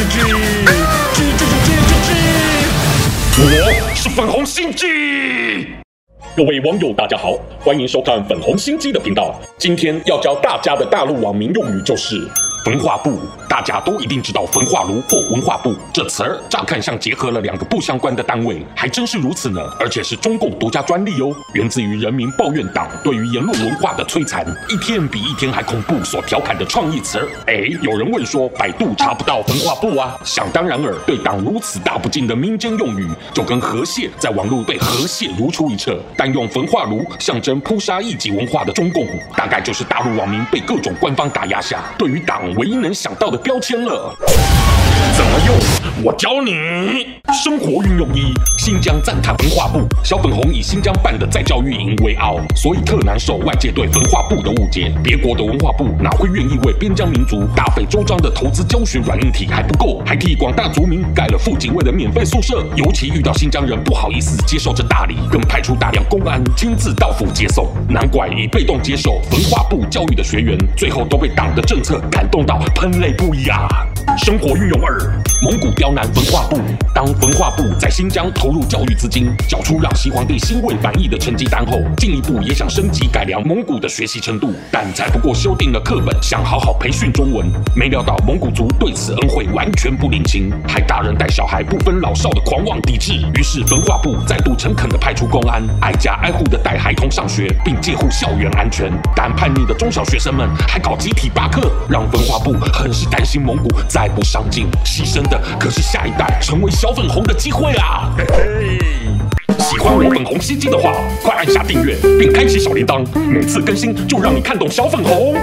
唧唧唧唧唧唧唧我是粉红心机。各位网友大家好欢迎收看粉红心机的频道。今天要教大家的大陆网民用语就是焚化部，大家都一定知道焚化炉或文化部这词儿，乍看像结合了两个不相关的单位，还真是如此呢。而且是中共独家专利哦，源自于人民抱怨党对于言论文化的摧残，一天比一天还恐怖所调侃的创意词儿。哎，有人问说，百度查不到焚化部啊？想当然尔，对党如此大不敬的民间用语，就跟河蟹在网络被河蟹如出一辙。但用焚化炉象征扑杀异己文化的中共，大概就是大陆网民被各种官方打压下，对于党。唯一能想到的标签了，怎么？我教你。生活运用一：新疆赞叹文化部，小粉红以新疆办的再教育营为傲，所以特难受外界对文化部的误解。别国的文化部哪会愿意为边疆民族大费周章的投资教学软硬体还不够，还替广大族民盖了副警卫的免费宿舍。尤其遇到新疆人不好意思接受这大礼，更派出大量公安亲自到府接送。难怪已被动接受文化部教育的学员，最后都被党的政策感动到喷泪不已啊！生活运用二：蒙古刁难文化部，当文化部在新疆投入教育资金，缴出让西皇帝欣慰满意的成绩单后，进一步也想升级改良蒙古的学习程度，但才不过修订了课本，想好好培训中文，没料到蒙古族对此恩惠完全不领情，还大人带小孩不分老少的狂妄抵制。于是文化部再度诚恳地派出公安，挨家挨户地带孩童上学，并戒护校园安全。但叛逆的中小学生们还搞集体罢课，让文化部很是担心蒙古再不上进，牺牲的可是下一代成为小粉红的机会啊！嘿嘿，喜欢我粉红心机的话，快按下订阅并开启小铃铛，每次更新就让你看懂小粉红。